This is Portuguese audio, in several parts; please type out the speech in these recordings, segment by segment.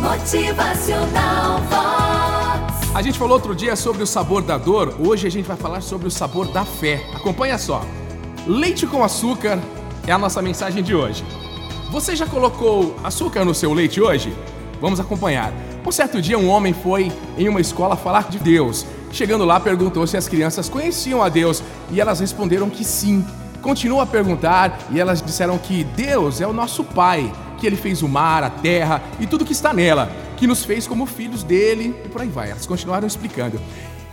Motivacional Vox. A gente falou outro dia sobre o sabor da dor, hoje a gente vai falar sobre o sabor da fé. Acompanha só. Leite com açúcar é a nossa mensagem de hoje. Você já colocou açúcar no seu leite hoje? Vamos acompanhar. Um certo dia, um homem foi em uma escola falar de Deus. Chegando lá, perguntou se as crianças conheciam a Deus e elas responderam que sim. Continuou a perguntar e elas disseram que Deus é o nosso Pai, que Ele fez o mar, a terra e tudo que está nela, que nos fez como filhos dele e por aí vai. Elas continuaram explicando.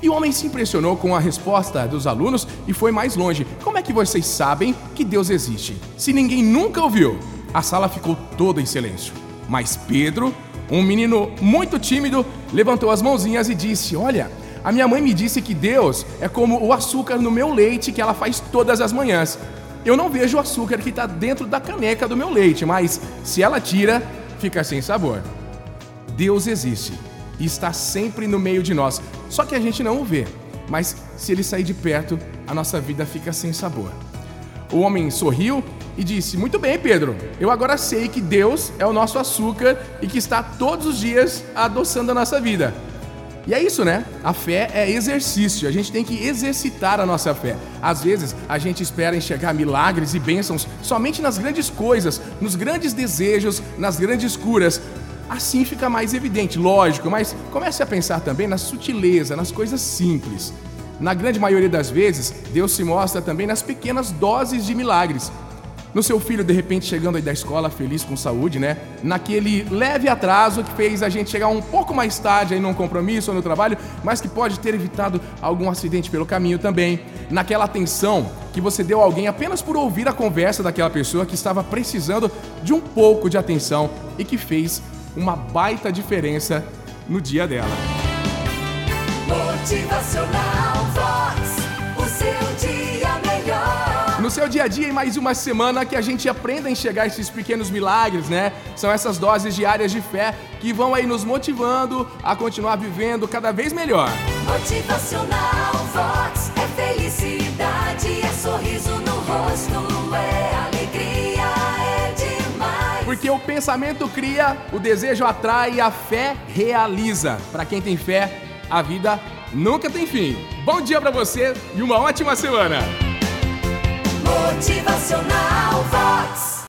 E o homem se impressionou com a resposta dos alunos e foi mais longe. Como é que vocês sabem que Deus existe? Se ninguém nunca ouviu, a sala ficou toda em silêncio. Mas Pedro, um menino muito tímido, levantou as mãozinhas e disse: Olha, a minha mãe me disse que Deus é como o açúcar no meu leite que ela faz todas as manhãs. Eu não vejo o açúcar que está dentro da caneca do meu leite, mas se ela tira, fica sem sabor. Deus existe e está sempre no meio de nós, só que a gente não o vê. Mas se ele sair de perto, a nossa vida fica sem sabor. O homem sorriu e disse: Muito bem, Pedro, eu agora sei que Deus é o nosso açúcar e que está todos os dias adoçando a nossa vida. E é isso, né? A fé é exercício, a gente tem que exercitar a nossa fé. Às vezes, a gente espera enxergar milagres e bênçãos somente nas grandes coisas, nos grandes desejos, nas grandes curas. Assim fica mais evidente, lógico, mas comece a pensar também na sutileza, nas coisas simples. Na grande maioria das vezes, Deus se mostra também nas pequenas doses de milagres no seu filho de repente chegando aí da escola feliz com saúde, né? Naquele leve atraso que fez a gente chegar um pouco mais tarde aí num compromisso ou no trabalho, mas que pode ter evitado algum acidente pelo caminho também. Naquela atenção que você deu a alguém apenas por ouvir a conversa daquela pessoa que estava precisando de um pouco de atenção e que fez uma baita diferença no dia dela. Motivacional seu dia a dia, em mais uma semana que a gente aprenda a enxergar esses pequenos milagres, né? São essas doses diárias de fé que vão aí nos motivando a continuar vivendo cada vez melhor. Motivacional Vox. É felicidade, é sorriso no rosto, é alegria, é demais. Porque o pensamento cria, o desejo atrai a fé realiza. Para quem tem fé, a vida nunca tem fim. Bom dia para você e uma ótima semana. Motivacional Vox.